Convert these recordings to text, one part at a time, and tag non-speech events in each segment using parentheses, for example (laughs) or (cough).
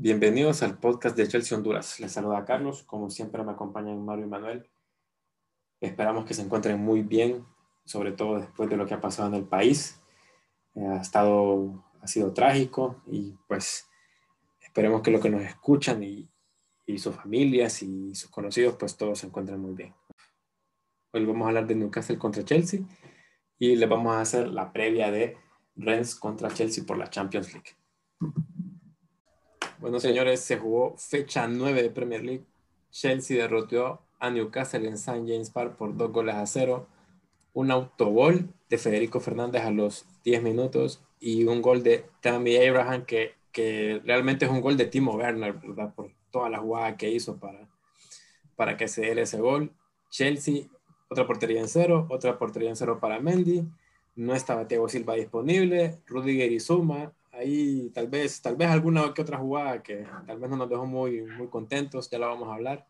Bienvenidos al podcast de Chelsea Honduras. Les saluda Carlos. Como siempre me acompañan Mario y Manuel. Esperamos que se encuentren muy bien, sobre todo después de lo que ha pasado en el país. Eh, ha estado, ha sido trágico y pues esperemos que lo que nos escuchan y, y sus familias y sus conocidos pues todos se encuentren muy bien. Hoy vamos a hablar de Newcastle contra Chelsea y les vamos a hacer la previa de Rennes contra Chelsea por la Champions League. Bueno, señores, se jugó fecha 9 de Premier League. Chelsea derrotó a Newcastle en St. James Park por dos goles a cero. Un autogol de Federico Fernández a los 10 minutos y un gol de Tammy Abraham que, que realmente es un gol de Timo Werner, ¿verdad? Por toda la jugada que hizo para, para que se diera ese gol. Chelsea, otra portería en cero, otra portería en cero para Mendy. No estaba Thiago Silva disponible. Rudiger y Zuma ahí tal vez, tal vez alguna que otra jugada que tal vez no nos dejó muy, muy contentos, ya la vamos a hablar.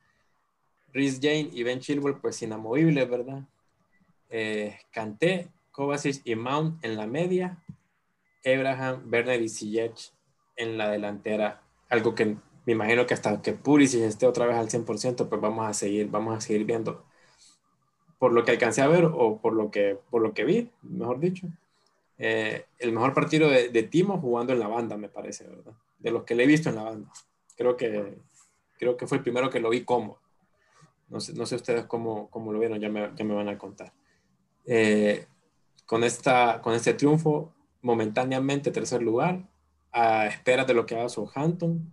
Rhys Jane y Ben Chilwell, pues inamovibles, ¿verdad? Eh, Kovacic y Mount en la media. Abraham, Werner y Ziyech en la delantera. Algo que me imagino que hasta que Pulisic esté otra vez al 100%, pues vamos a seguir, vamos a seguir viendo. Por lo que alcancé a ver o por lo que, por lo que vi, mejor dicho, eh, el mejor partido de, Timo jugando en la banda, me parece, ¿verdad? De los que le he visto en la banda. Creo que, creo que fue el primero que lo vi como. No sé, no sé ustedes cómo, cómo lo vieron, ya me, me van a contar. Eh, con, esta, con este triunfo, momentáneamente tercer lugar, a espera de lo que haga Southampton,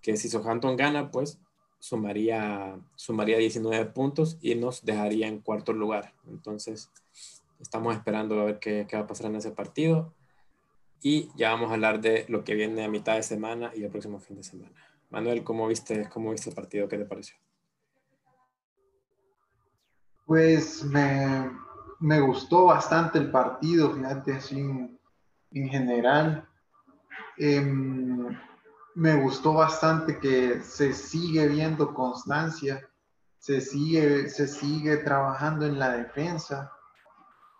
que si Southampton gana, pues sumaría, sumaría 19 puntos y nos dejaría en cuarto lugar. Entonces, Estamos esperando a ver qué, qué, va a pasar en ese partido. Y ya vamos a hablar de lo que viene a mitad de semana y el próximo fin de semana. Manuel, ¿cómo viste, cómo viste el partido? ¿Qué te pareció? Pues me, me gustó bastante el partido, fíjate, así en, en general. Eh, me gustó bastante que se sigue viendo constancia, se sigue, se sigue trabajando en la defensa.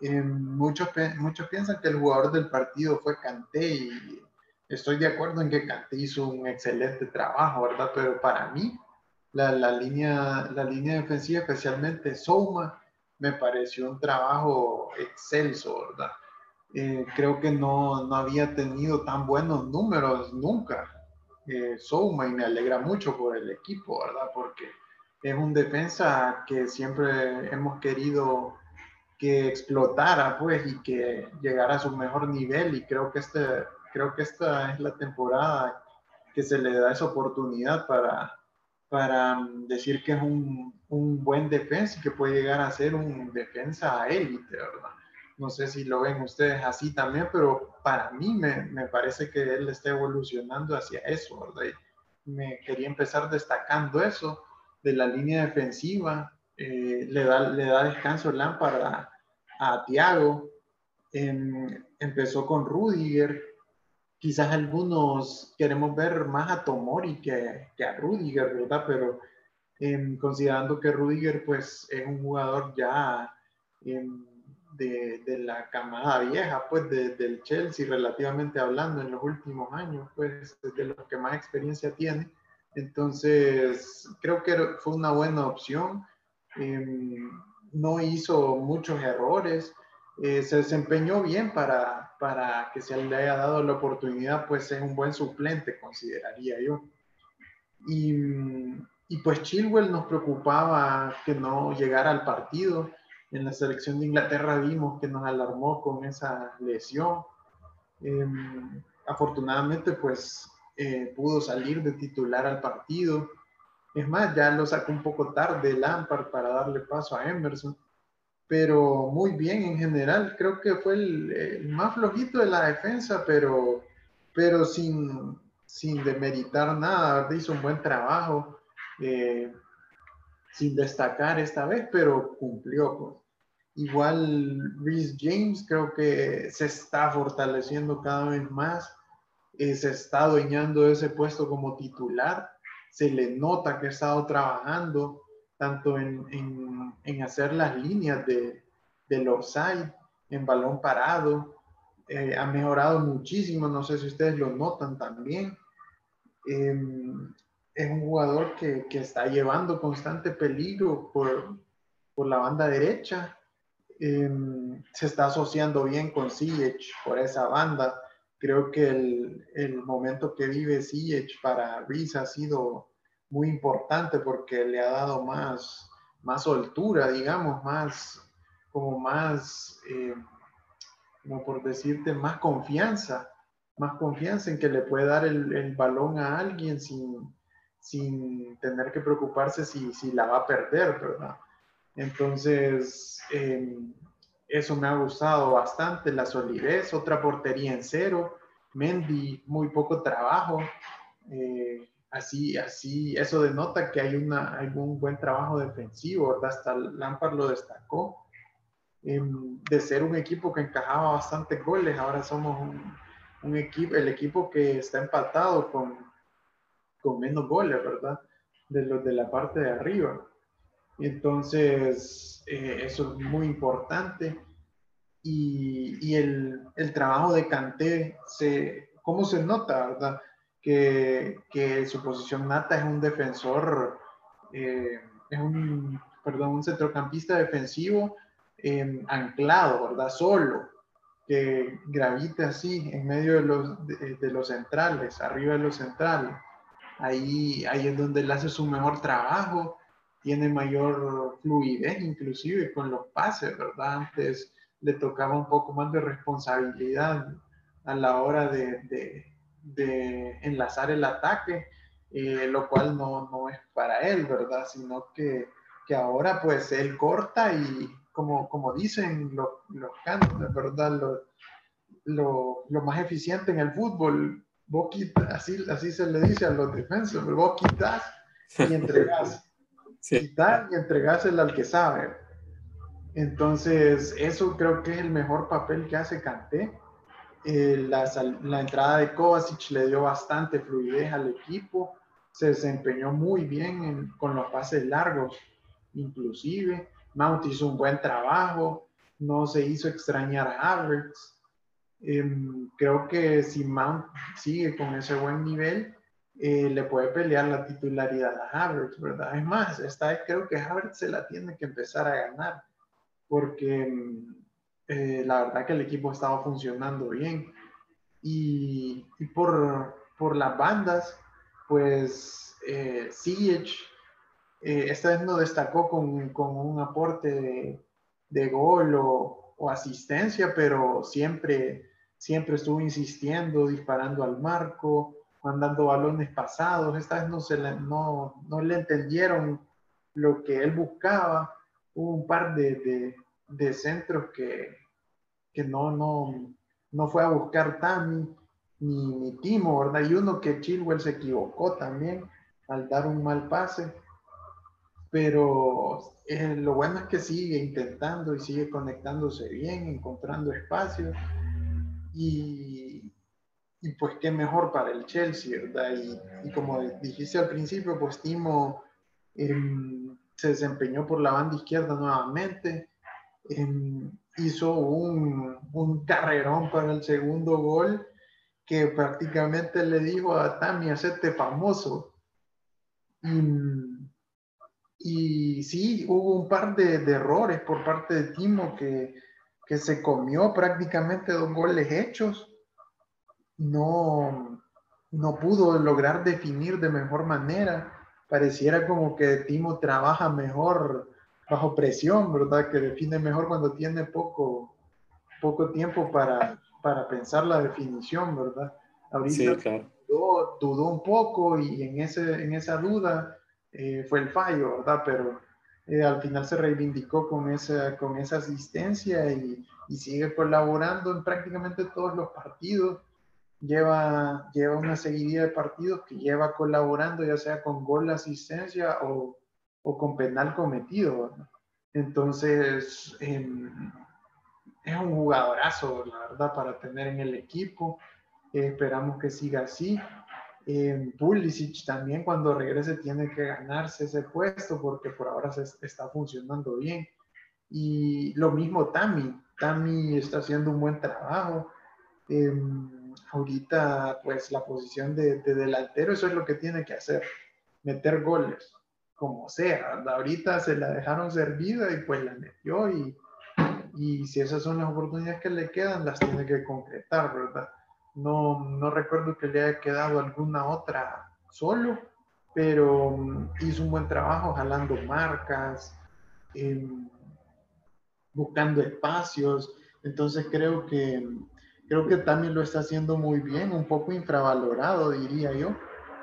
Eh, muchos, muchos piensan que el jugador del partido fue Canté y estoy de acuerdo en que Canté hizo un excelente trabajo, ¿verdad? Pero para mí, la, la línea, la línea defensiva, especialmente Souma, me pareció un trabajo excelso, ¿verdad? Eh, creo que no, no, había tenido tan buenos números nunca eh, Souma y me alegra mucho por el equipo, ¿verdad? Porque es un defensa que siempre hemos querido que explotara pues y que llegara a su mejor nivel y creo que este creo que esta es la temporada que se le da esa oportunidad para para mm, decir que es un, un buen defensa y que puede llegar a ser un defensa élite, ¿verdad? No sé si lo ven ustedes así también, pero para mí me, me parece que él está evolucionando hacia eso, ¿verdad? Y me quería empezar destacando eso de la línea defensiva. Eh, le, da, le da descanso Lampard a Thiago, em, empezó con Rudiger, quizás algunos queremos ver más a Tomori que, que a Rudiger, ¿verdad? Pero em, considerando que Rudiger pues es un jugador ya em, de, de, la camada vieja, pues del Chelsea relativamente hablando en los últimos años, pues de los que más experiencia tiene. Entonces, creo que fue una buena opción no hizo muchos errores, eh, se desempeñó bien para, para que se le haya dado la oportunidad, pues es un buen suplente, consideraría yo. Y, y pues Chilwell nos preocupaba que no llegara al partido. En la selección de Inglaterra vimos que nos alarmó con esa lesión. Em, afortunadamente, pues eh, pudo salir de titular al partido es más, ya lo sacó un poco tarde Lampard para darle paso a Emerson, pero muy bien en general. Creo que fue el, más flojito de la defensa, pero, pero sin, sin demeritar nada. Hizo un buen trabajo, eh, sin destacar esta vez, pero cumplió. Pues. Igual Rhys James creo que se está fortaleciendo cada vez más. Eh, se está adueñando ese puesto como titular se le nota que ha estado trabajando tanto en, en, hacer las líneas de, del offside, en balón parado. Eh, ha mejorado muchísimo, no sé si ustedes lo notan también. em, es un jugador que, que, está llevando constante peligro por, por la banda derecha. Em, se está asociando bien con Ziyech por esa banda. Creo que el, el momento que vive Ziyech para Reese ha sido muy importante porque le ha dado más, más soltura, digamos, más, como más, eh, como por decirte, más confianza, más confianza en que le puede dar el, el balón a alguien sin, sin tener que preocuparse si, si, la va a perder, ¿verdad? Entonces, em, eso me ha gustado bastante, la solidez, otra portería en cero, Mendy, muy poco trabajo. Eh, así, así, eso denota que hay, una, un buen trabajo defensivo, ¿verdad? Hasta Lampard lo destacó. Em, de ser un equipo que encajaba bastante goles, ahora somos un, equipo, el equipo que está empatado con, con menos goles, ¿verdad? De los de la parte de arriba. Entonces, eh, eso es muy importante. Y, y el, el, trabajo de Canté, se, ¿cómo se nota, verdad? que, que su posición nata es un defensor, eh, es un, perdón, un centrocampista defensivo eh, anclado, ¿verdad? Solo, que gravita así en medio de los, de, los centrales, arriba de los centrales. Ahí, ahí es donde él hace su mejor trabajo, tiene mayor fluidez inclusive con los pases, ¿verdad? Antes le tocaba un poco más de responsabilidad a la hora de, de enlazar el ataque, eh, lo cual no, no, es para él, ¿verdad? Sino que, que, ahora pues él corta y como, como dicen los, los cantos, ¿verdad? Lo, lo, lo, más eficiente en el fútbol, vos quitas, así, así se le dice a los defensores, vos quitas y (laughs) entregas. Sí. Y entregas el al que sabe. Entonces, eso creo que es el mejor papel que hace Kanté eh, la, la, entrada de Kovacic le dio bastante fluidez al equipo, se desempeñó muy bien con los pases largos, inclusive. Mount hizo un buen trabajo, no se hizo extrañar a Havertz. Em, creo que si Mount sigue con ese buen nivel, eh, le puede pelear la titularidad a Havertz, ¿verdad? Es más, esta creo que Havertz se la tiene que empezar a ganar, porque em, eh, la verdad que el equipo estaba funcionando bien. Y, y por, por, las bandas, pues eh, Siege eh, esta vez no destacó con, con un aporte de, de gol o, o, asistencia, pero siempre, siempre estuvo insistiendo, disparando al marco, mandando balones pasados. Esta vez no, se le, no, no le entendieron lo que él buscaba. Hubo un par de, de, de centros que, que no, no, no fue a buscar Tami ni, ni Timo, ¿verdad? Y uno que Chilwell se equivocó también al dar un mal pase. Pero eh, lo bueno es que sigue intentando y sigue conectándose bien, encontrando espacios. Y, y pues qué mejor para el Chelsea, ¿verdad? Y, y como dijiste al principio, pues Timo em, se desempeñó por la banda izquierda nuevamente. Em, hizo un, un, carrerón para el segundo gol que prácticamente le dijo a Tami, hacete famoso. Y, y, sí, hubo un par de, de, errores por parte de Timo que, que se comió prácticamente dos goles hechos. No, no pudo lograr definir de mejor manera. Pareciera como que Timo trabaja mejor bajo presión, ¿verdad? Que define mejor cuando tiene poco, poco tiempo para, para pensar la definición, ¿verdad? Ahorita dudó, un poco y en, ese, en esa duda eh, fue el fallo, ¿verdad? Pero eh, al final se reivindicó con esa, con esa asistencia y, y, sigue colaborando en prácticamente todos los partidos. Lleva, lleva una seguidilla de partidos que lleva colaborando, ya sea con gol, asistencia o, o con penal cometido. Entonces, em, es un jugadorazo, la verdad, para tener en el equipo. esperamos que siga así. Eh, Pulisic también cuando regrese tiene que ganarse ese puesto porque por ahora se está funcionando bien. Y lo mismo Tami. Tami está haciendo un buen trabajo. Eh, ahorita pues la posición de, delantero, eso es lo que tiene que hacer, meter goles, como sea. Ahorita se la dejaron servida y pues la metió y, y si esas son las oportunidades que le quedan, las tiene que concretar, ¿verdad? No, no recuerdo que le haya quedado alguna otra solo, pero mm, hizo un buen trabajo jalando marcas, em, buscando espacios. Entonces creo que creo que también lo está haciendo muy bien, un poco infravalorado diría yo,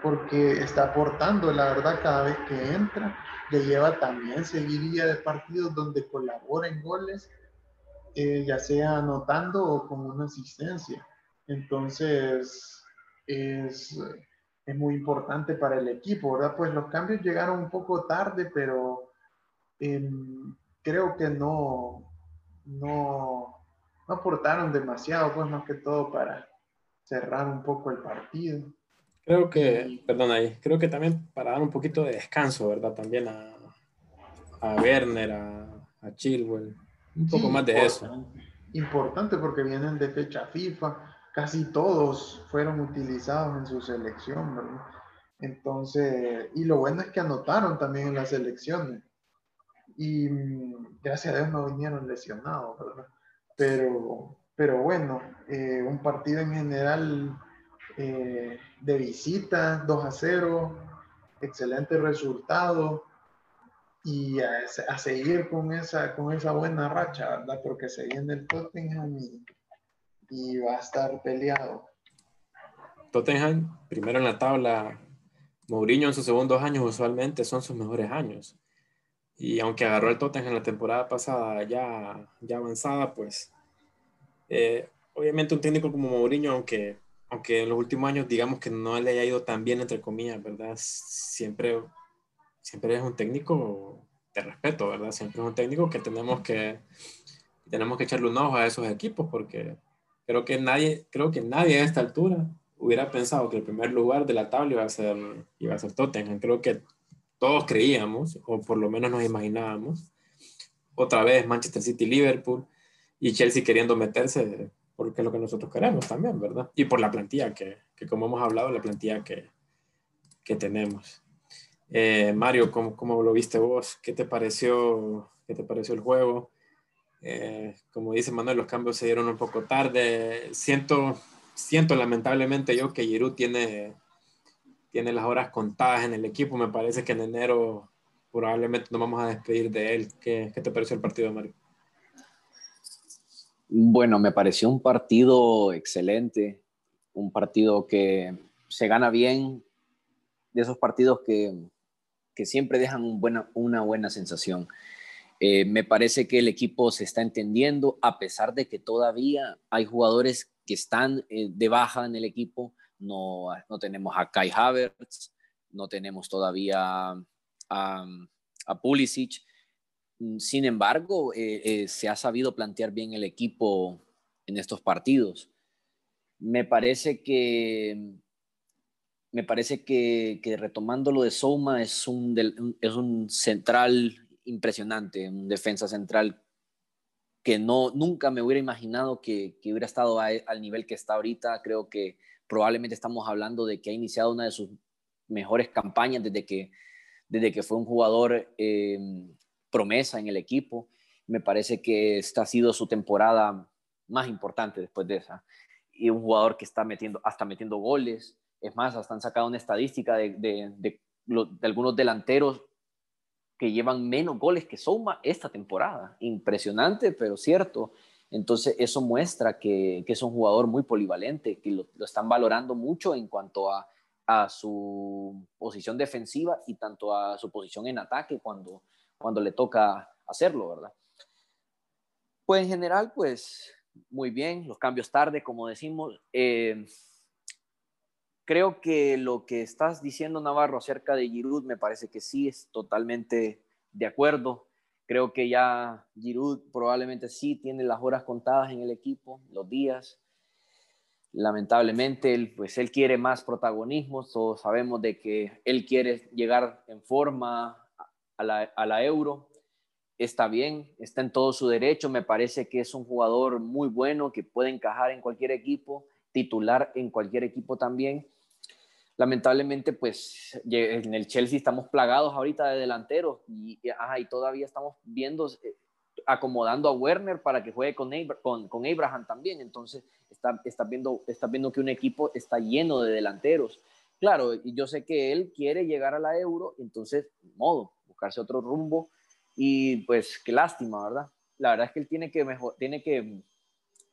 porque está aportando, la verdad, cada vez que entra, le lleva también seguiría de partidos donde colabora en goles, eh, ya sea anotando o con una asistencia. Entonces, es, es muy importante para el equipo, ¿verdad? Pues los cambios llegaron un poco tarde, pero em, creo que no, no, no aportaron demasiado, pues más que todo para cerrar un poco el partido. Creo que, perdón ahí, creo que también para dar un poquito de descanso, ¿verdad? También a, a Werner, a, a Chilwell, un poco más de eso. Importante porque vienen de fecha FIFA, casi todos fueron utilizados en su selección, ¿verdad? Entonces, y lo bueno es que anotaron también en las selecciones. Y mm, gracias a Dios no vinieron lesionados, ¿verdad? Pero, pero bueno, eh, un partido en general eh, de visita, 2 a 0, excelente resultado y a, seguir con esa, con esa buena racha, ¿verdad? Porque se viene el Tottenham y, y va a estar peleado. Tottenham, primero en la tabla, Mourinho en sus segundos años usualmente son sus mejores años. Y aunque agarró el Tottenham en la temporada pasada ya, ya avanzada, pues eh, obviamente un técnico como Mourinho, aunque, aunque en los últimos años digamos que no le haya ido tan bien, entre comillas, ¿verdad? Siempre, siempre es un técnico de respeto, ¿verdad? Siempre es un técnico que tenemos que, tenemos que echarle un ojo a esos equipos porque creo que nadie, creo que nadie a esta altura hubiera pensado que el primer lugar de la tabla iba a ser, iba a ser Tottenham. Creo que todos creíamos, o por lo menos nos imaginábamos. Otra vez Manchester City, Liverpool y Chelsea queriendo meterse, porque es lo que nosotros queremos también, ¿verdad? Y por la plantilla que, que como hemos hablado, la plantilla que, que tenemos. Eh, Mario, ¿cómo, ¿cómo, lo viste vos? ¿Qué te pareció, qué te pareció el juego? Eh, como dice Manuel, los cambios se dieron un poco tarde. Siento, siento lamentablemente yo que Giroud tiene, tiene las horas contadas en el equipo. Me parece que en enero probablemente nos vamos a despedir de él. ¿Qué, qué te pareció el partido, Mario? Bueno, me pareció un partido excelente, un partido que se gana bien, de esos partidos que, que siempre dejan buena, una buena sensación. Eh, me parece que el equipo se está entendiendo, a pesar de que todavía hay jugadores que están eh, de baja en el equipo. No, no tenemos a Kai Havertz, no tenemos todavía a, Pulisic. Sin embargo, eh, se ha sabido plantear bien el equipo en estos partidos. Me parece que me parece que, que retomando lo de Souma es un, es un central impresionante, un defensa central que no, nunca me hubiera imaginado que, que hubiera estado al nivel que está ahorita. Creo que probablemente estamos hablando de que ha iniciado una de sus mejores campañas desde que, desde que fue un jugador eh, promesa en el equipo. Me parece que esta ha sido su temporada más importante después de esa. Y un jugador que está metiendo, hasta metiendo goles. Es más, hasta han sacado una estadística de, de, algunos delanteros que llevan menos goles que Souma esta temporada. Impresionante, pero cierto. Entonces, eso muestra que, es un jugador muy polivalente, que lo, están valorando mucho en cuanto a, a su posición defensiva y tanto a su posición en ataque cuando, cuando le toca hacerlo, ¿verdad? Pues en general, pues muy bien, los cambios tarde, como decimos. Eh, creo que lo que estás diciendo, Navarro, acerca de Giroud, me parece que sí es totalmente de acuerdo. Creo que ya Giroud probablemente sí tiene las horas contadas en el equipo, los días. Lamentablemente, él, pues él quiere más protagonismo. Todos sabemos de que él quiere llegar en forma a la, a la Euro. Está bien, está en todo su derecho. Me parece que es un jugador muy bueno que puede encajar en cualquier equipo titular en cualquier equipo también. Lamentablemente, pues en el Chelsea estamos plagados ahorita de delanteros y, todavía estamos viendo, eh, acomodando a Werner para que juegue con, con, con Abraham también. Entonces, está, está, viendo, está viendo que un equipo está lleno de delanteros. Claro, y yo sé que él quiere llegar a la Euro, entonces, modo, buscarse otro rumbo y pues qué lástima, ¿verdad? La verdad es que él tiene que, mejor, tiene que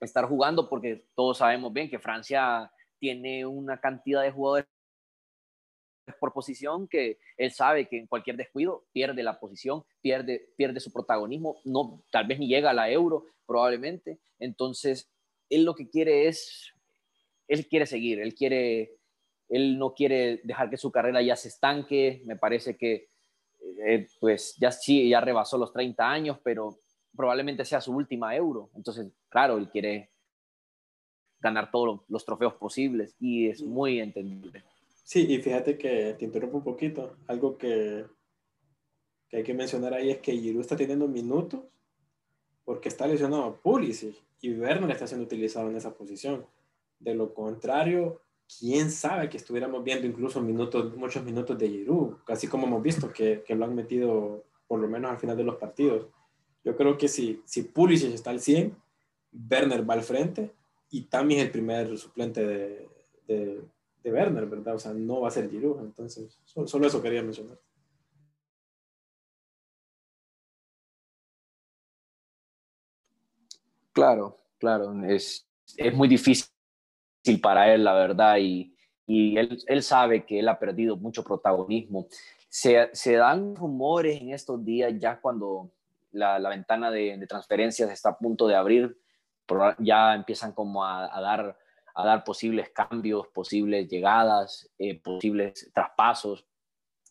estar jugando porque todos sabemos bien que Francia tiene una cantidad de jugadores por posición que él sabe que en cualquier descuido pierde la posición, pierde, pierde su protagonismo, no, tal vez ni llega a la euro probablemente. Entonces, él lo que quiere es, él quiere seguir, él quiere, él no quiere dejar que su carrera ya se estanque, me parece que eh, pues ya sí, ya rebasó los 30 años, pero probablemente sea su última euro. Entonces, claro, él quiere ganar todos los trofeos posibles y es muy entendible. Sí, y fíjate que te interrumpo un poquito. Algo que, que hay que mencionar ahí es que Giroud está teniendo minutos porque está lesionado Pulisic y Werner está siendo utilizado en esa posición. De lo contrario, quién sabe que estuviéramos viendo incluso minutos, muchos minutos de Giroud, casi como hemos visto que, que, lo han metido por lo menos al final de los partidos. Yo creo que si, si Pulisic está al 100, Werner va al frente y Tammy es el primer suplente de, de, de Werner, ¿verdad? O sea, no va a ser Giroud, entonces solo, solo eso quería mencionar. Claro, claro, es, es muy difícil para él, la verdad, y, y él, él, sabe que él ha perdido mucho protagonismo. Se, se dan rumores en estos días, ya cuando la, la ventana de, de, transferencias está a punto de abrir, ya empiezan como a, a dar, a dar posibles cambios, posibles llegadas, eh, posibles traspasos,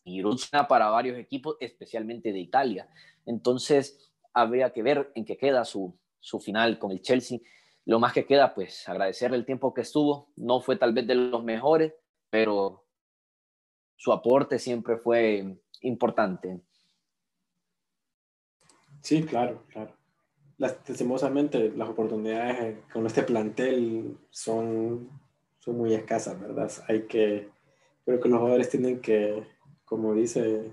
y suena para varios equipos, especialmente de Italia. Entonces, habría que ver en qué queda su, su final con el Chelsea lo más que queda, pues agradecerle el tiempo que estuvo. No fue tal vez de los mejores, pero su aporte siempre fue importante. Sí, claro, claro. Lastimosamente, las oportunidades con este plantel son, son muy escasas, ¿verdad? Hay que, creo que los jugadores tienen que, como dice,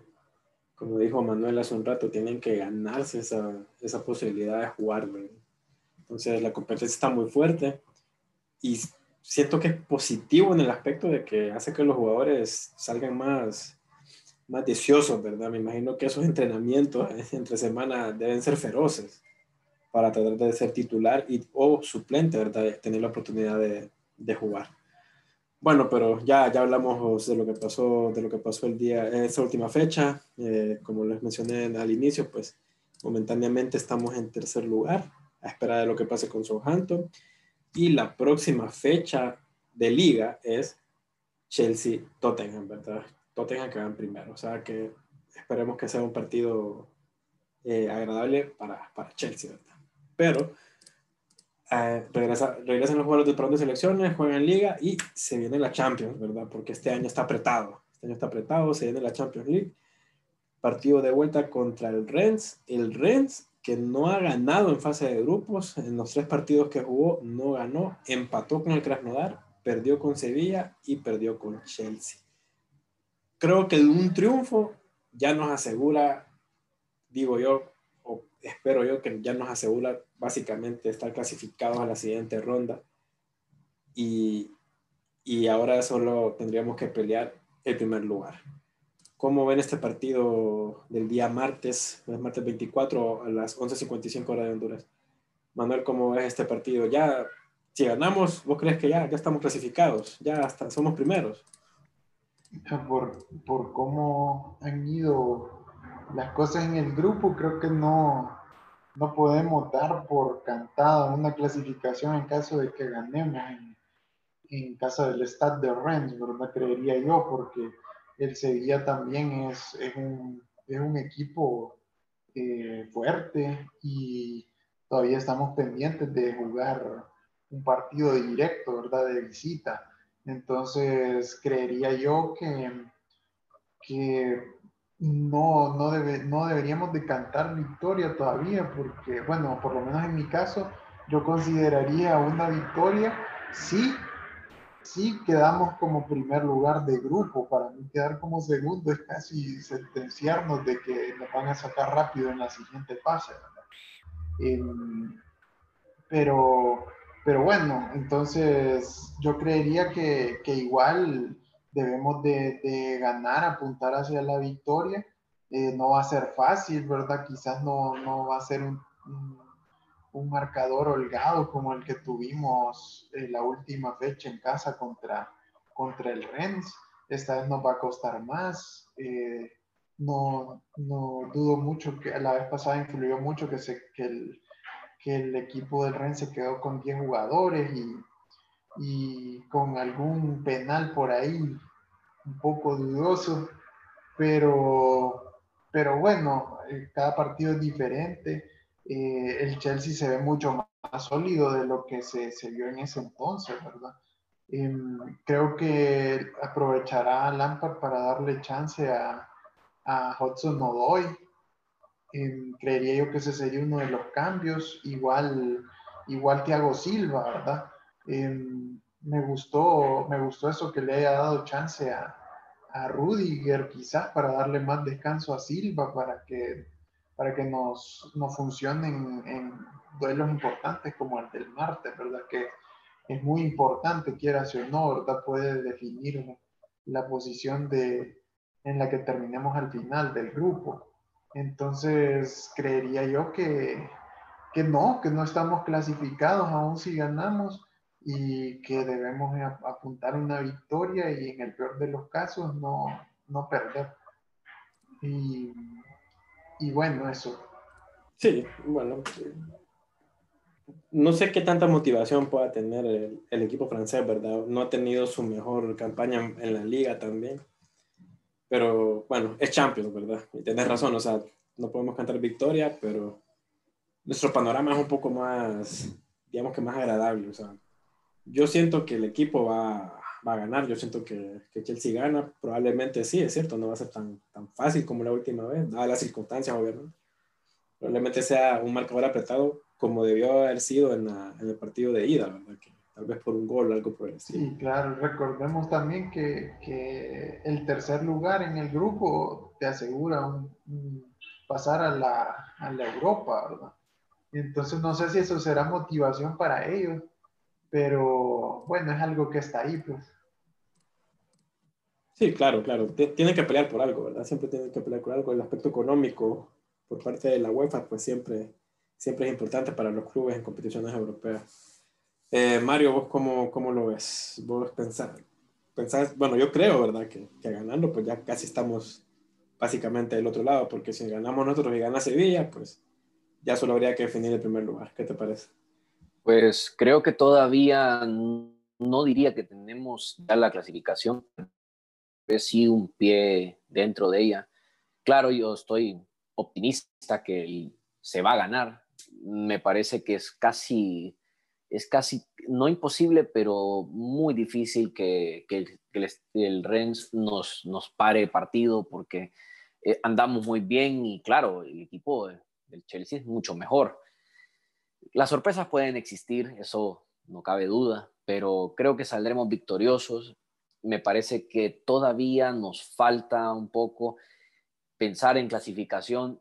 como dijo Manuel hace un rato, tienen que ganarse esa, esa posibilidad de jugar, ¿verdad? Entonces la competencia está muy fuerte y siento que es positivo en el aspecto de que hace que los jugadores salgan más, más deseosos, ¿verdad? Me imagino que esos entrenamientos entre semana deben ser feroces para tratar de ser titular y, o suplente, ¿verdad? Tener la oportunidad de, de jugar. Bueno, pero ya, ya hablamos de lo que pasó, de lo que pasó el día, en esta última fecha. Eh, como les mencioné al inicio, pues momentáneamente estamos en tercer lugar a espera de lo que pase con Southampton. Y la próxima fecha de liga es Chelsea-Tottenham, ¿verdad? Tottenham que van primero. O sea que esperemos que sea un partido eh, agradable para, para, Chelsea, ¿verdad? Pero eh, regresa, regresan los jugadores del parón de selecciones, juegan liga y se viene la Champions, ¿verdad? Porque este año está apretado. Este año está apretado, se viene la Champions League. Partido de vuelta contra el Rennes. El Rennes que no ha ganado en fase de grupos. En los tres partidos que jugó, no ganó. Empató con el Krasnodar, perdió con Sevilla y perdió con Chelsea. Creo que un triunfo ya nos asegura, digo yo, espero yo que ya nos asegura básicamente estar clasificados a la siguiente ronda. Y, y ahora solo tendríamos que pelear el primer lugar. ¿Cómo ven este partido del día martes, martes 24 a las 11.55 horas de Honduras? Manuel, ¿cómo ves este partido? Ya, si ganamos, ¿vos crees que ya, ya estamos clasificados? Ya hasta somos primeros. Por, por cómo han ido las cosas en el grupo, creo que no, no podemos dar por cantada una clasificación en caso de que ganemos en, en casa del Stade de Rennes, ¿verdad? Creería yo, porque el Sevilla también es, es, un, es un, equipo eh, fuerte y todavía estamos pendientes de jugar un partido directo, ¿verdad? De visita. Entonces, creería yo que, que no, no, debe, no deberíamos de cantar victoria todavía, porque, bueno, por lo menos en mi caso, yo consideraría una victoria, sí, sí quedamos como primer lugar de grupo. Para mí quedar como segundo es casi sentenciarnos de que nos van a sacar rápido en la siguiente fase. Em, pero, pero bueno, entonces yo creería que, que igual debemos de, de, ganar, apuntar hacia la victoria. Eh, no va a ser fácil, ¿verdad? Quizás no, no va a ser un, un, marcador holgado como el que tuvimos en la última fecha en casa contra, contra el Rennes. Esta vez nos va a costar más. Eh, no, no dudo mucho que la vez pasada influyó mucho que, se, que, el, que el equipo del Rennes se quedó con 10 jugadores y, y con algún penal por ahí un poco dudoso, pero, pero bueno, eh, cada partido es diferente. Eh, el Chelsea se ve mucho más, sólido de lo que se, se, vio en ese entonces, ¿verdad? Em, creo que aprovechará a Lampard para darle chance a, a Hudson Odoi. Em, creería yo que ese sería uno de los cambios. Igual, igual Thiago Silva, ¿verdad? Em, me gustó, me gustó eso que le haya dado chance a, a Rudiger, quizás para darle más descanso a Silva, para que, para que nos, nos funcionen en duelos importantes como el del martes, ¿verdad? Que es muy importante, quiera o no, ¿verdad? Puede definir la posición de, en la que terminemos al final del grupo. Entonces, creería yo que, que no, que no estamos clasificados aún si ganamos y que debemos apuntar una victoria y en el peor de los casos no, no perder. Y, y, bueno, eso. Sí, bueno. No sé qué tanta motivación pueda tener el, el, equipo francés, ¿verdad? No ha tenido su mejor campaña en la liga también. Pero bueno, es Champions, ¿verdad? Y tienes razón, o sea, no podemos cantar victoria, pero nuestro panorama es un poco más, digamos que más agradable, o sea, yo siento que el equipo va, va a ganar, yo siento que, que, Chelsea gana, probablemente sí, es cierto, no va a ser tan, tan fácil como la última vez, dadas las circunstancias, obviamente. Probablemente sea un marcador apretado como debió haber sido en, la, en el partido de ida, ¿verdad? Que tal vez por un gol o algo por el estilo. Sí, claro, recordemos también que, que, el tercer lugar en el grupo te asegura un, pasar a la, a la Europa, ¿verdad? Entonces no sé si eso será motivación para ellos pero bueno, es algo que está ahí, pues. Sí, claro, claro. Tienen que pelear por algo, ¿verdad? Siempre tienen que pelear por algo. El aspecto económico por parte de la UEFA, pues siempre, siempre es importante para los clubes en competiciones europeas. Eh, Mario, ¿vos cómo, cómo, lo ves? ¿Vos pensás, pensás, bueno, yo creo, ¿verdad? Que, que ganando, pues ya casi estamos básicamente del otro lado, porque si ganamos nosotros y gana Sevilla, pues ya solo habría que definir el primer lugar. ¿Qué te parece? Pues creo que todavía no diría que tenemos ya la clasificación, es sí un pie dentro de ella. Claro, yo estoy optimista que se va a ganar. Me parece que es casi, es casi, no imposible, pero muy difícil que, el, el, Rennes nos, nos pare partido porque eh, andamos muy bien y claro, el equipo del Chelsea es mucho mejor. Las sorpresas pueden existir, eso no cabe duda, pero creo que saldremos victoriosos. Me parece que todavía nos falta un poco pensar en clasificación,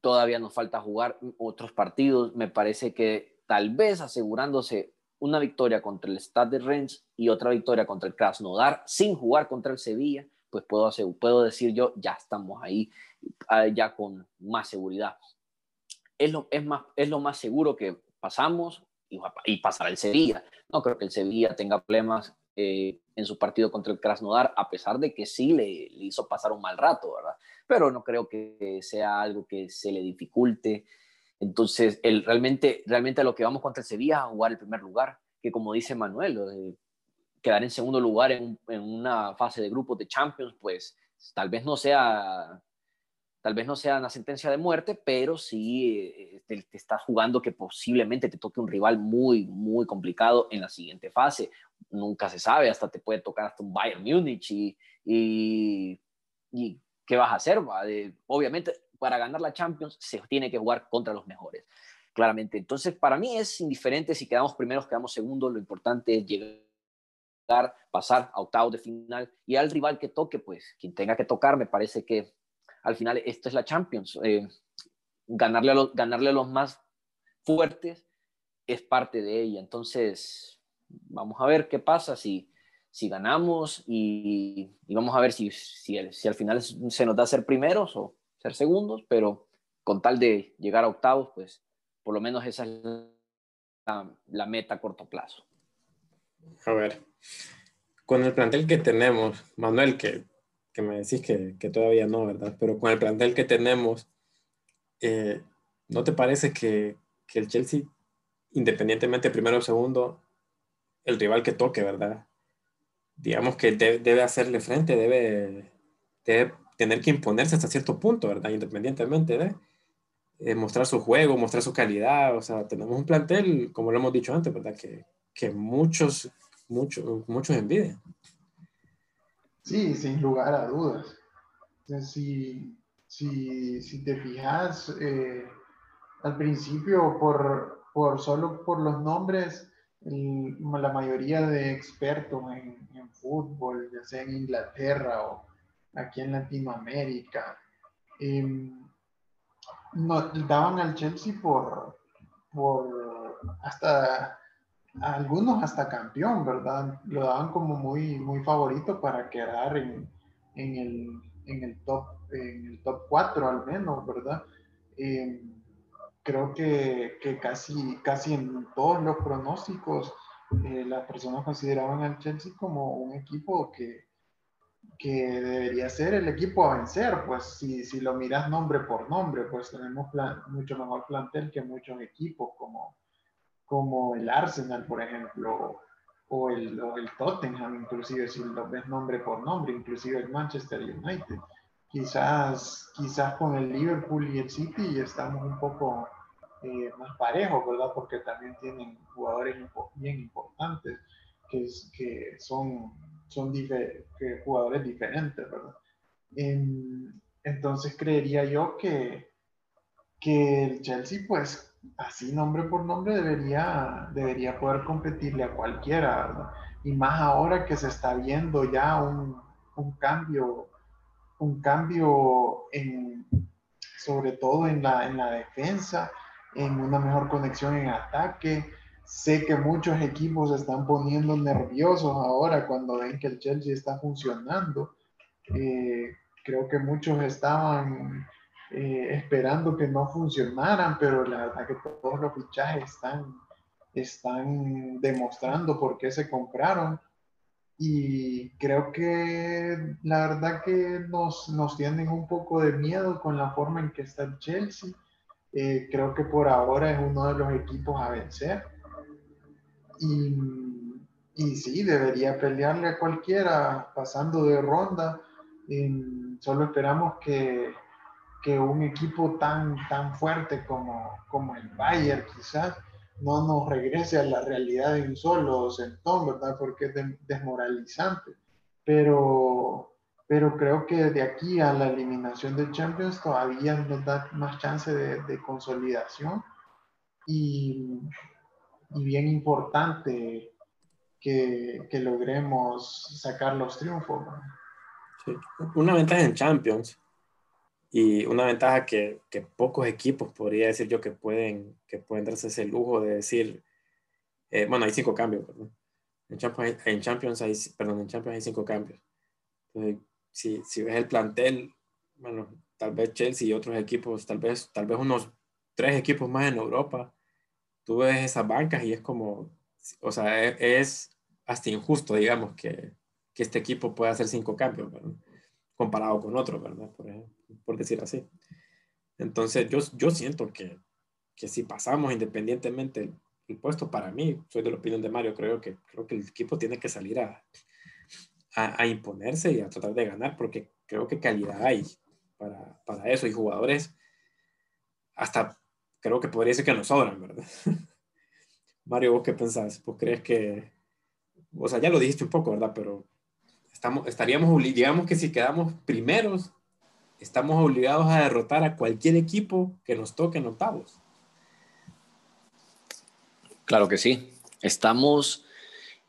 todavía nos falta jugar otros partidos. Me parece que tal vez asegurándose una victoria contra el Stade de Rennes y otra victoria contra el Krasnodar sin jugar contra el Sevilla, pues puedo, puedo decir yo, ya estamos ahí, ah, ya con más seguridad es lo, es más, es lo más seguro que pasamos y, y pasará el Sevilla. No creo que el Sevilla tenga problemas eh, en su partido contra el Krasnodar, a pesar de que sí le, hizo pasar un mal rato, ¿verdad? Pero no creo que sea algo que se le dificulte. Entonces, el, realmente, realmente lo que vamos contra el Sevilla es a jugar el primer lugar, que como dice Manuel, eh, quedar en segundo lugar en, en, una fase de grupos de Champions, pues tal vez no sea Tal vez no sea una sentencia de muerte, pero sí eh, te, estás jugando que posiblemente te toque un rival muy, muy complicado en la siguiente fase. Nunca se sabe, hasta te puede tocar hasta un Bayern Múnich y, y, y ¿qué vas a hacer? obviamente, para ganar la Champions se tiene que jugar contra los mejores, claramente. Entonces, para mí es indiferente si quedamos primeros, quedamos segundos, lo importante es llegar pasar a octavos de final y al rival que toque, pues quien tenga que tocar, me parece que al final esto es la Champions. Eh, ganarle, a los, ganarle a los más fuertes es parte de ella. Entonces, vamos a ver qué pasa si, si ganamos y, vamos a ver si, si, si, al final se nos da ser primeros o ser segundos, pero con tal de llegar a octavos, pues por lo menos esa es la, la meta a corto plazo. A ver, con el plantel que tenemos, Manuel, que, que me decís que, que, todavía no, ¿verdad? Pero con el plantel que tenemos, eh, ¿no te parece que, que, el Chelsea, independientemente primero o segundo, el rival que toque, ¿verdad? Digamos que debe hacerle frente, debe, debe, tener que imponerse hasta cierto punto, ¿verdad? Independientemente de mostrar su juego, mostrar su calidad. O sea, tenemos un plantel, como lo hemos dicho antes, ¿verdad? Que, que muchos, muchos, muchos envidian. Sí, sin lugar a dudas. Si, si, si te fijas, eh, al principio, por, por, solo por los nombres, la mayoría de expertos en, fútbol, ya sea en Inglaterra o aquí en Latinoamérica, eh, daban al Chelsea por, por hasta algunos hasta campeón, ¿verdad? Lo daban como muy, muy favorito para quedar en, en, el, en, el, top, en el top 4 al menos, ¿verdad? Eh, creo que, que, casi, casi en todos los pronósticos eh, las personas consideraban al Chelsea como un equipo que, que debería ser el equipo a vencer, pues si, si lo miras nombre por nombre, pues tenemos mucho mejor plantel que muchos equipos como, como el Arsenal, por ejemplo, o el, o el Tottenham, inclusive si lo ves nombre por nombre, inclusive el Manchester United. Quizás, quizás con el Liverpool y el City estamos un poco eh, más parejos, ¿verdad? Porque también tienen jugadores bien importantes que, que son son jugadores diferentes, ¿verdad? entonces creería yo que, que el Chelsea, pues así nombre por nombre, debería, debería poder competirle a cualquiera, ¿verdad? Y más ahora que se está viendo ya un, un cambio, un cambio sobre todo en la, en la defensa, en una mejor conexión en ataque, Sé que muchos equipos se están poniendo nerviosos ahora cuando ven que el Chelsea está funcionando. Eh, creo que muchos estaban eh, esperando que no funcionaran, pero la verdad que todos los fichajes están, están demostrando por qué se compraron. Y creo que la verdad que nos, nos tienen un poco de miedo con la forma en que está el Chelsea. Eh, creo que por ahora es uno de los equipos a vencer y, y sí, debería pelearle a cualquiera pasando de ronda. solo esperamos que, que, un equipo tan, tan fuerte como, como el Bayern quizás no nos regrese a la realidad de un solo sentón, ¿verdad? Porque es desmoralizante. Pero, pero creo que de aquí a la eliminación de Champions todavía nos da más chance de, de consolidación. Y, y bien importante que, que logremos sacar los triunfos. Una ventaja en Champions y una ventaja que, que, pocos equipos podría decir yo que pueden, que pueden darse ese lujo de decir, eh, bueno, hay cinco cambios, En Champions, en Champions hay, perdón, en Champions hay cinco cambios. Entonces, si, si ves el plantel, bueno, tal vez Chelsea y otros equipos, tal vez, tal vez unos tres equipos más en Europa tú ves esas bancas y es como, o sea, e, es, hasta injusto, digamos, que, que, este equipo pueda hacer cinco cambios, comparado con otros, ¿verdad? Por, por, decir así. Entonces, yo, yo siento que, que si pasamos independientemente el, puesto, para mí, soy de la opinión de Mario, creo que, creo que el equipo tiene que salir a, a, a imponerse y a tratar de ganar, porque creo que calidad hay para, para eso y jugadores hasta creo que podría ser que nos sobran, ¿verdad? (laughs) Mario, ¿vos qué pensás? ¿Vos crees que, o sea, ya lo dijiste un poco, ¿verdad? Pero estamos, estaríamos, digamos que si quedamos primeros, estamos obligados a derrotar a cualquier equipo que nos toque en octavos. Claro que sí. Estamos,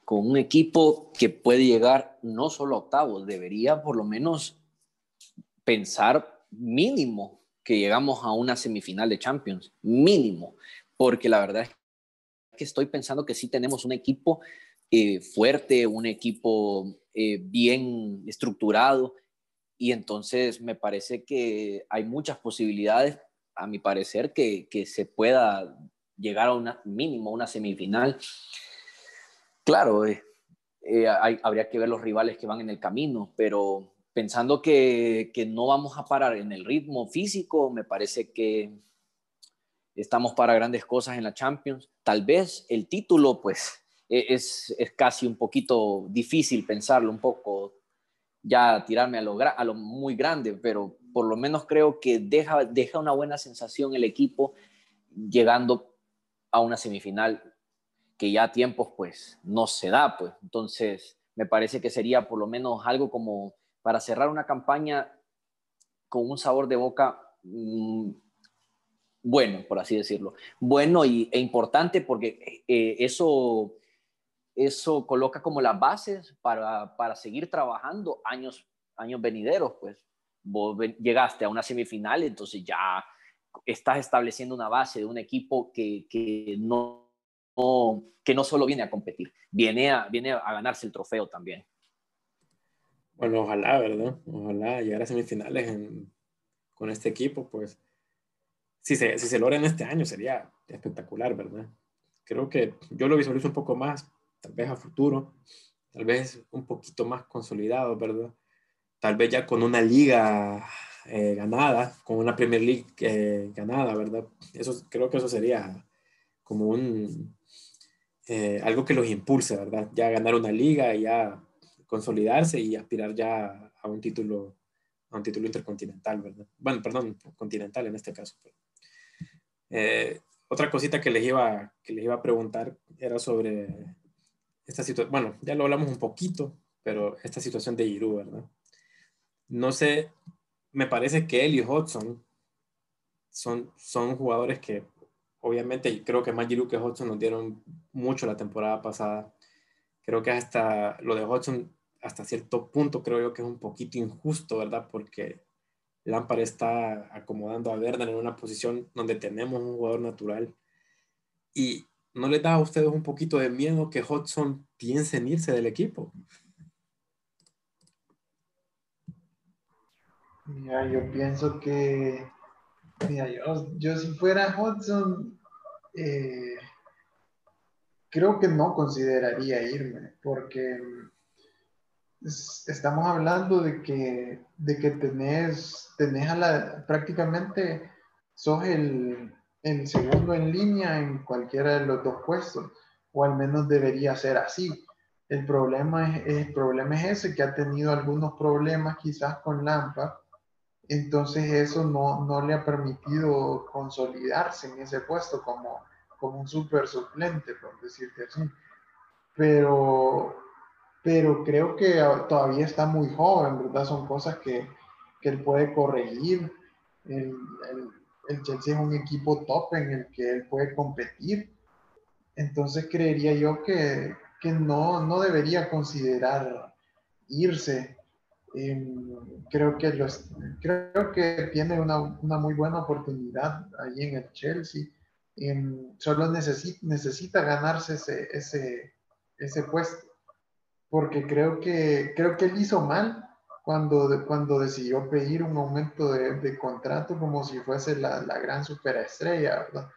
con un equipo que puede llegar no solo a octavos, debería por lo menos pensar mínimo que llegamos a una semifinal de Champions, mínimo, porque la verdad es que estoy pensando que sí tenemos un equipo eh, fuerte, un equipo eh, bien estructurado, y entonces me parece que hay muchas posibilidades, a mi parecer, que, que se pueda llegar a una mínimo, una semifinal. Claro, eh, habría que ver los rivales que van en el camino, pero pensando que, que, no vamos a parar en el ritmo físico, me parece que estamos para grandes cosas en la Champions. Tal vez el título, pues, e-, es, es casi un poquito difícil pensarlo, un poco ya tirarme a lo, a lo muy grande, pero por lo menos creo que deja, deja una buena sensación el equipo llegando a una semifinal que ya a tiempos pues no se da, pues. Entonces, me parece que sería por lo menos algo como para cerrar una campaña con un sabor de boca mm, bueno, por así decirlo. Bueno y, e importante porque eh, eso, eso coloca como las bases para, para, seguir trabajando años, años venideros, pues. Vos llegaste a una semifinal, entonces ya estás estableciendo una base de un equipo que, que no, que no solo viene a competir, viene a, viene a ganarse el trofeo también. Bueno, ojalá, ¿verdad? Ojalá llegar a semifinales con este equipo, pues si se, si se logra en este año sería espectacular, ¿verdad? Creo que yo lo visualizo un poco más, tal vez a futuro, tal vez un poquito más consolidado, ¿verdad? Tal vez ya con una liga eh, ganada, con una Premier League eh, ganada, ¿verdad? Eso, creo que eso sería como un, eh, algo que los impulse, ¿verdad? Ya ganar una liga y ya consolidarse y aspirar ya a un título, a un título intercontinental, ¿verdad? Bueno, perdón, continental en este caso. Otra cosita que les, iba, que les iba a preguntar era sobre esta bueno, ya lo hablamos un poquito, pero esta situación de Giroud, ¿verdad? No sé, me parece que él y Hudson son, son jugadores que obviamente creo que más Giroud que Hudson nos dieron mucho la temporada pasada. Creo que hasta lo de Hudson hasta cierto punto creo yo que es un poquito injusto, ¿verdad? Porque Lampard está acomodando a Vernon en una posición donde tenemos un jugador natural. Y ¿no les da a ustedes un poquito de miedo que Hudson piense en irse del equipo? Mira, yo pienso que, mira, yo, si fuera Hudson, eh, creo que no consideraría irme, porque estamos hablando de que, de que tenés, tenés prácticamente sos el, el, segundo en línea en cualquiera de los dos puestos, o al menos debería ser así. El problema es, el problema es ese, que ha tenido algunos problemas quizás con Lampard, entonces eso no, no le ha permitido consolidarse en ese puesto como, como un super suplente, por decirte así. Pero pero creo que todavía está muy joven, ¿verdad? Son cosas que, que él puede corregir. El, el, el, Chelsea es un equipo top en el que él puede competir. Entonces creería yo que, que no, no debería considerar irse. Em, creo, que los, creo que tiene una, una, muy buena oportunidad ahí en el Chelsea. Em, solo necesita, necesita ganarse ese, ese, ese puesto porque creo que, creo que él hizo mal cuando, cuando decidió pedir un aumento de, de contrato como si fuese la, la gran superestrella, ¿verdad?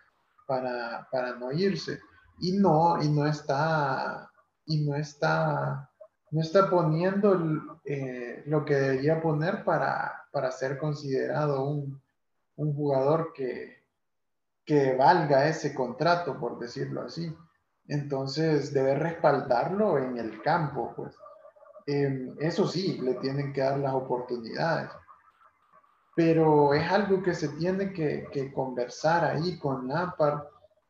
Para, para, no irse. Y no, y no está, y no está, no está poniendo eh, lo que debería poner para, para ser considerado un, un jugador que, que valga ese contrato, por decirlo así. Entonces debe respaldarlo en el campo, pues. Em, eso sí, le tienen que dar las oportunidades. Pero es algo que se tiene que, conversar ahí con Lampard.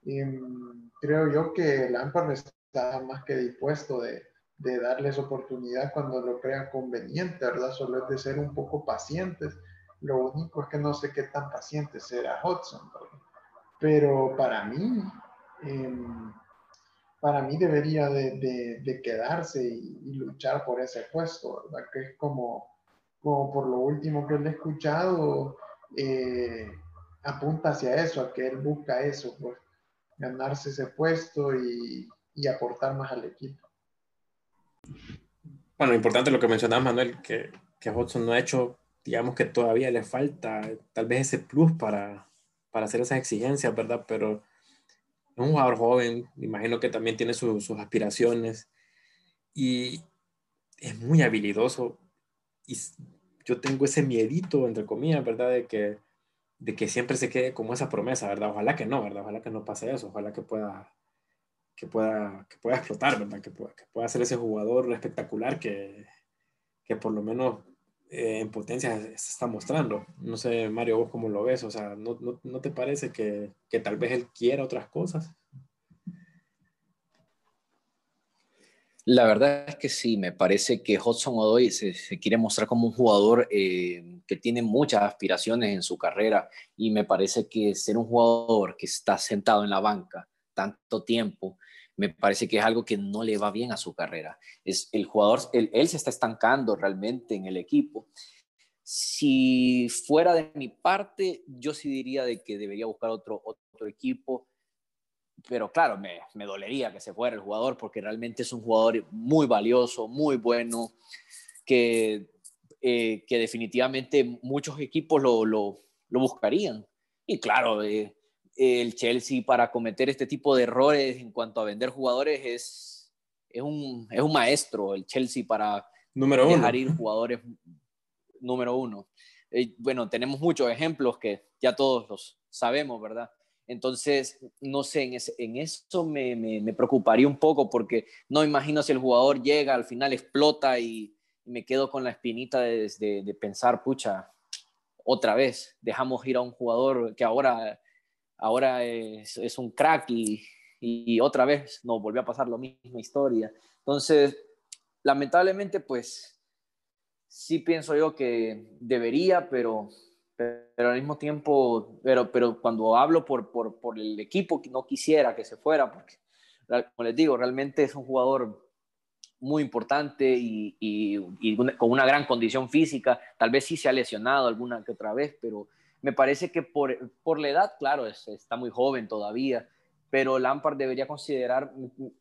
Em, creo yo que Lampard está más que dispuesto de, darles oportunidad cuando lo crea conveniente, ¿verdad? Solo es de ser un poco pacientes. Lo único es que no sé qué tan paciente será Hudson, Pero para mí, em, para mí debería de, quedarse y, luchar por ese puesto, ¿verdad? Que es como, como por lo último que le he escuchado, eh, apunta hacia eso, a que él busca eso, pues ganarse ese puesto y, y aportar más al equipo. Bueno, importante lo que mencionaba Manuel, que, que Hudson no ha hecho, digamos que todavía le falta tal vez ese plus para, para hacer esas exigencias, ¿verdad? Pero es un jugador joven, imagino que también tiene sus aspiraciones y es muy habilidoso. Y yo tengo ese miedito, entre comillas, ¿verdad? De que, de que siempre se quede como esa promesa, ¿verdad? Ojalá que no, ¿verdad? Ojalá que no pase eso, ojalá que pueda, que pueda, que pueda explotar, ¿verdad? Que pueda, que pueda ser ese jugador espectacular que, que por lo menos eh, en potencia se está mostrando. No sé, Mario, vos cómo lo ves, o sea, ¿no, no, no te parece que, que, tal vez él quiera otras cosas? La verdad es que sí, me parece que Hudson Odoy se, se quiere mostrar como un jugador eh, que tiene muchas aspiraciones en su carrera y me parece que ser un jugador que está sentado en la banca tanto tiempo me parece que es algo que no le va bien a su carrera. Es el jugador, él, se está estancando realmente en el equipo. Si fuera de mi parte, yo sí diría de que debería buscar otro, otro equipo, pero claro, me, dolería que se fuera el jugador porque realmente es un jugador muy valioso, muy bueno, que, eh, que definitivamente muchos equipos lo, lo, lo buscarían. Y claro, eh, el Chelsea para cometer este tipo de errores en cuanto a vender jugadores es, es, un, es un maestro, el Chelsea para número dejar ir (laughs) jugadores número uno. Eh, bueno, tenemos muchos ejemplos que ya todos los sabemos, ¿verdad? Entonces, no sé, en, en eso me, me, preocuparía un poco porque no imagino si el jugador llega, al final explota y, me quedo con la espinita de, de, de, pensar, pucha, otra vez, dejamos ir a un jugador que ahora ahora es, un crack y, otra vez nos volvió a pasar la misma historia. Entonces, lamentablemente, pues sí pienso yo que debería, pero, pero al mismo tiempo, pero, pero cuando hablo por, por, por el equipo, no quisiera que se fuera, porque, como les digo, realmente es un jugador muy importante y, y con una gran condición física. Tal vez sí se ha lesionado alguna que otra vez, pero me parece que por, por la edad, claro, está muy joven todavía, pero Lampard debería considerar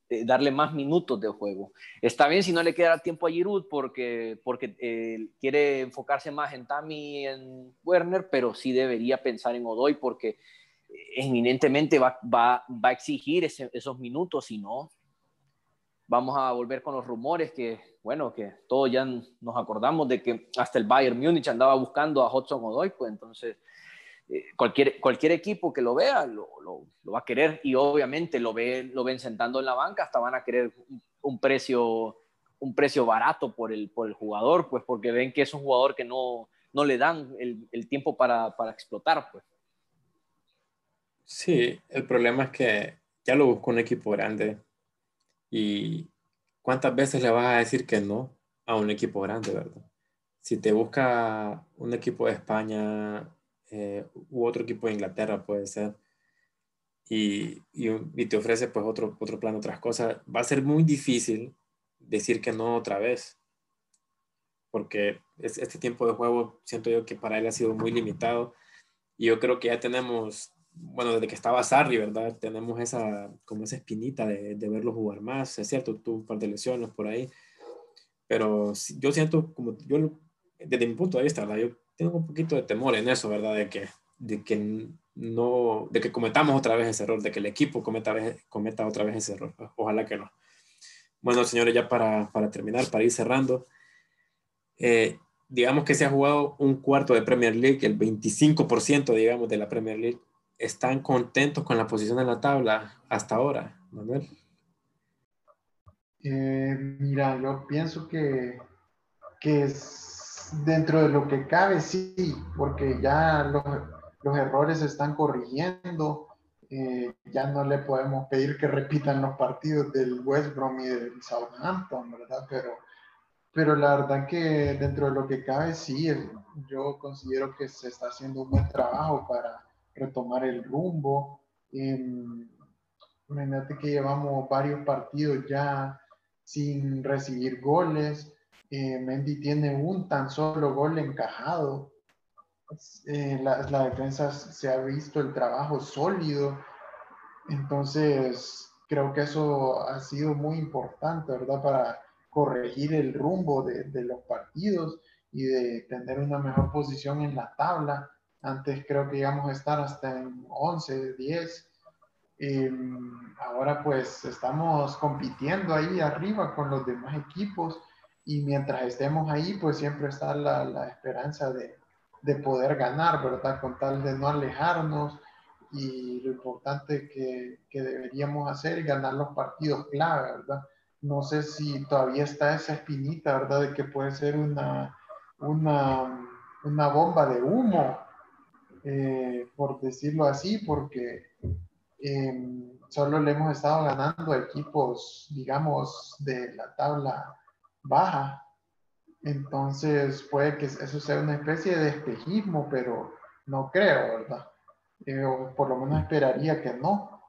eh, darle más minutos de juego. Está bien si no le queda tiempo a Giroud porque, porque eh, quiere enfocarse más en Tammy y en Werner, pero sí debería pensar en Odoy porque eminentemente va, va, va a exigir esos minutos, si no, vamos a volver con los rumores que, bueno, que todos ya nos acordamos de que hasta el Bayern Múnich andaba buscando a Hudson Odoy, pues entonces eh, cualquier, cualquier equipo que lo vea lo, va a querer y obviamente lo, ve, lo ven sentando en la banca, hasta van a querer un, precio un precio barato por el, por el jugador, pues porque ven que es un jugador que no, no le dan el, el tiempo para, para explotar, pues. Sí, el problema es que ya lo buscó un equipo grande ¿Y cuántas veces le vas a decir que no a un equipo grande, verdad? Si te busca un equipo de España eh, u otro equipo de Inglaterra, puede ser, y, y, te ofrece pues otro, otro plan, otras cosas, va a ser muy difícil decir que no otra vez. Porque este tiempo de juego siento yo que para él ha sido muy limitado. Y yo creo que ya tenemos bueno, desde que estaba Sarri, ¿verdad? Tenemos esa, como esa espinita de, de verlo jugar más, es cierto, tuvo un par de lesiones por ahí, pero yo siento como, yo, desde mi punto de vista, ¿verdad? Yo tengo un poquito de temor en eso, ¿verdad? De que, de que no, de que cometamos otra vez ese error, de que el equipo cometa, cometa otra vez ese error, ojalá que no. Bueno, señores, ya para, para terminar, para ir cerrando, eh, digamos que se ha jugado un cuarto de Premier League, el 25%, digamos, de la Premier League están contentos con la posición en la tabla hasta ahora, Manuel? Eh, mira, yo pienso que, que es dentro de lo que cabe, sí, porque ya los, los errores se están corrigiendo. Eh, ya no le podemos pedir que repitan los partidos del West Brom y del Southampton, ¿verdad? Pero, pero la verdad que dentro de lo que cabe, sí, yo considero que se está haciendo un buen trabajo para retomar el rumbo. Em, Imagínate que llevamos varios partidos ya sin recibir goles. Eh, Mendy tiene un tan solo gol encajado. Eh, la, la, defensa se ha visto el trabajo sólido. Entonces, creo que eso ha sido muy importante, ¿verdad? Para corregir el rumbo de, de los partidos y de tener una mejor posición en la tabla. Antes creo que íbamos a estar hasta en 11, 10. ahora pues estamos compitiendo ahí arriba con los demás equipos y mientras estemos ahí pues siempre está la, la esperanza de, de, poder ganar, ¿verdad? Con tal de no alejarnos y lo importante que, que deberíamos hacer es ganar los partidos clave, ¿verdad? No sé si todavía está esa espinita, ¿verdad? De que puede ser una, una, una bomba de humo, eh, por decirlo así, porque em, solo le hemos estado ganando equipos, digamos, de la tabla baja. Entonces puede que eso sea una especie de espejismo, pero no creo, ¿verdad? Eh, por lo menos esperaría que no,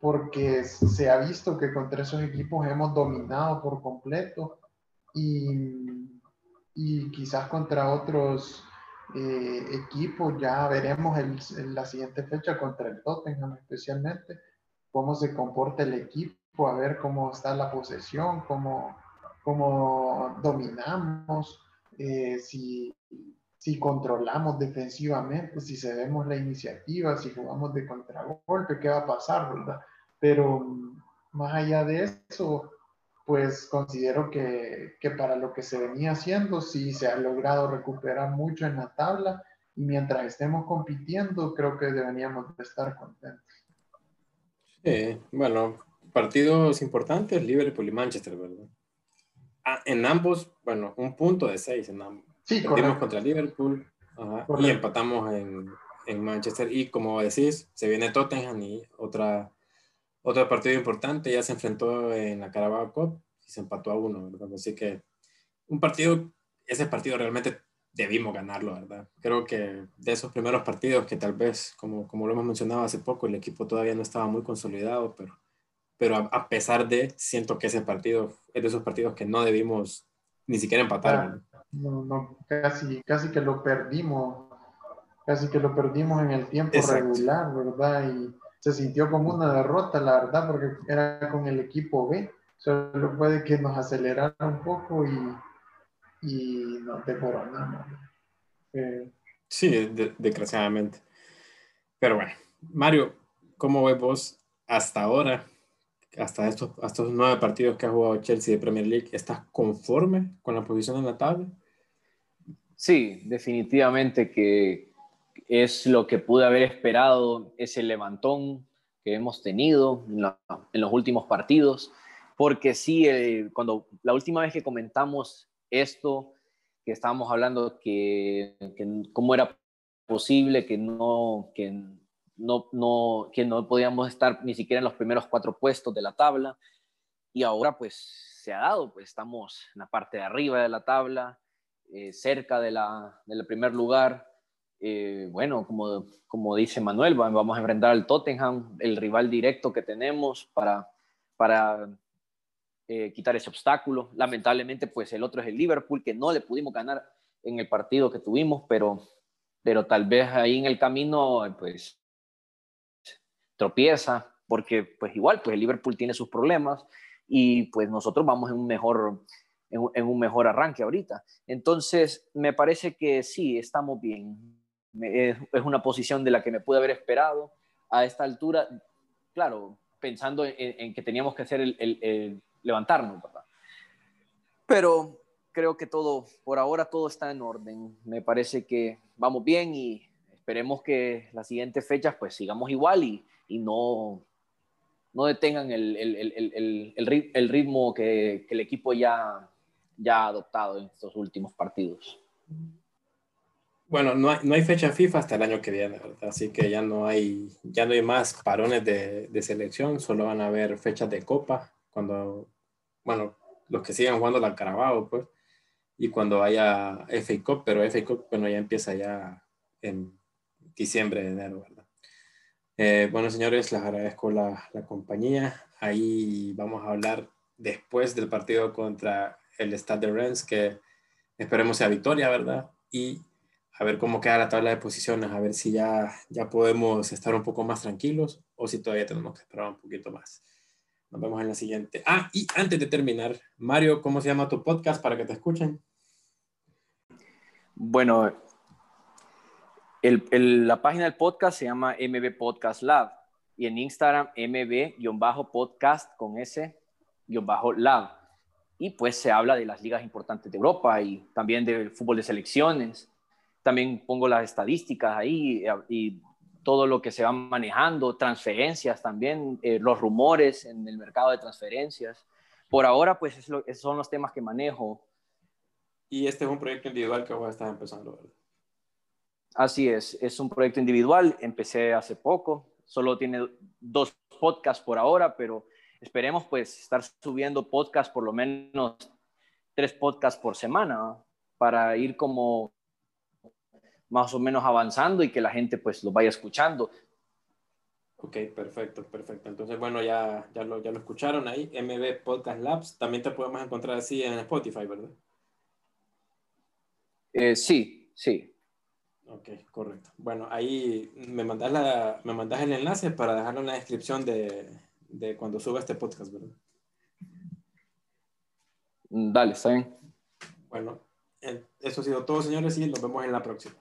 porque se ha visto que contra esos equipos hemos dominado por completo y y quizás contra otros eh, equipos ya veremos en la siguiente fecha contra el Tottenham especialmente cómo se comporta el equipo, a ver cómo está la posesión, cómo, cómo dominamos, eh, si, si controlamos defensivamente, si cedemos la iniciativa, si jugamos de contragolpe, qué va a pasar, ¿verdad? Pero mm, más allá de eso, pues considero que, que, para lo que se venía haciendo, sí se ha logrado recuperar mucho en la tabla y mientras estemos compitiendo, creo que deberíamos de estar contentos. Sí, bueno, partidos importantes, Liverpool y Manchester, ¿verdad? Ah, en ambos, bueno, un punto de seis en ambos. Sí, Perdimos contra Liverpool y empatamos en, en Manchester y como decís, se viene Tottenham y otra otro partido importante ya se enfrentó en la Carabao Cup y se empató a uno, ¿verdad? Así que un partido, ese partido realmente debimos ganarlo, ¿verdad? Creo que de esos primeros partidos que tal vez, como, como lo hemos mencionado hace poco, el equipo todavía no estaba muy consolidado, pero, pero a, pesar de, siento que ese partido es de esos partidos que no debimos ni siquiera empatar. No, no, casi, casi que lo perdimos, casi que lo perdimos en el tiempo regular, ¿verdad? Y se sintió como una derrota, la verdad, porque era con el equipo B. Solo puede que nos acelerara un poco y, y nos decoronamos. Eh, sí, desgraciadamente. Pero bueno, Mario, ¿cómo ves vos hasta ahora, hasta estos, estos nueve partidos que ha jugado Chelsea de Premier League? ¿Estás conforme con la posición en la tabla? Sí, definitivamente que, es lo que pude haber esperado, ese levantón que hemos tenido en, los últimos partidos, porque sí, cuando la última vez que comentamos esto, que estábamos hablando que, cómo era posible que no, que no, no, que no podíamos estar ni siquiera en los primeros cuatro puestos de la tabla, y ahora pues se ha dado, pues estamos en la parte de arriba de la tabla, eh, cerca de la, del primer lugar, eh, bueno, como, como dice Manuel, vamos a enfrentar al Tottenham, el rival directo que tenemos para, para eh, quitar ese obstáculo. Lamentablemente, pues el otro es el Liverpool, que no le pudimos ganar en el partido que tuvimos, pero, pero tal vez ahí en el camino, pues tropieza, porque pues igual, pues el Liverpool tiene sus problemas y pues nosotros vamos en un mejor, en un mejor arranque ahorita. Entonces, me parece que sí, estamos bien es, una posición de la que me pude haber esperado a esta altura, claro, pensando en, que teníamos que hacer el, levantarnos, Pero creo que todo, por ahora todo está en orden. Me parece que vamos bien y esperemos que las siguientes fechas pues sigamos igual y, y no, no detengan el, el, el ritmo que, que, el equipo ya, ya ha adoptado en estos últimos partidos. Bueno, no hay, no hay, fecha FIFA hasta el año que viene, ¿verdad? Así que ya no hay, ya no hay más parones de, de, selección, solo van a haber fechas de copa cuando, bueno, los que sigan jugando la Carabao, pues, y cuando haya FA Cup, pero FA Cup, bueno, ya empieza ya en diciembre, enero, ¿verdad? Eh, bueno, señores, les agradezco la, la, compañía. Ahí vamos a hablar después del partido contra el Stade de Rennes, que esperemos sea victoria, ¿verdad? Y a ver cómo queda la tabla de posiciones, a ver si ya, ya podemos estar un poco más tranquilos o si todavía tenemos que esperar un poquito más. Nos vemos en la siguiente. Ah, y antes de terminar, Mario, ¿cómo se llama tu podcast para que te escuchen? Bueno, el, la página del podcast se llama MB Podcast Lab y en Instagram MB-podcast con S-lab. Y pues se habla de las ligas importantes de Europa y también del fútbol de selecciones. También pongo las estadísticas ahí y todo lo que se va manejando, transferencias también, eh, los rumores en el mercado de transferencias. Por ahora, pues esos son los temas que manejo. Y este es un proyecto individual que voy a estar empezando, ¿verdad? Así es, es un proyecto individual, empecé hace poco, solo tiene dos podcasts por ahora, pero esperemos pues estar subiendo podcasts por lo menos tres podcasts por semana para ir como más o menos avanzando y que la gente pues lo vaya escuchando. Ok, perfecto, perfecto. Entonces, bueno, ya, ya, lo, ya lo escucharon ahí, MB Podcast Labs. También te podemos encontrar así en Spotify, ¿verdad? Eh, sí, sí. Ok, correcto. Bueno, ahí me mandas, la, me mandas el enlace para dejarlo en la descripción de, de cuando suba este podcast, ¿verdad? Dale, está bien. Bueno, eso ha sido todo, señores, y nos vemos en la próxima.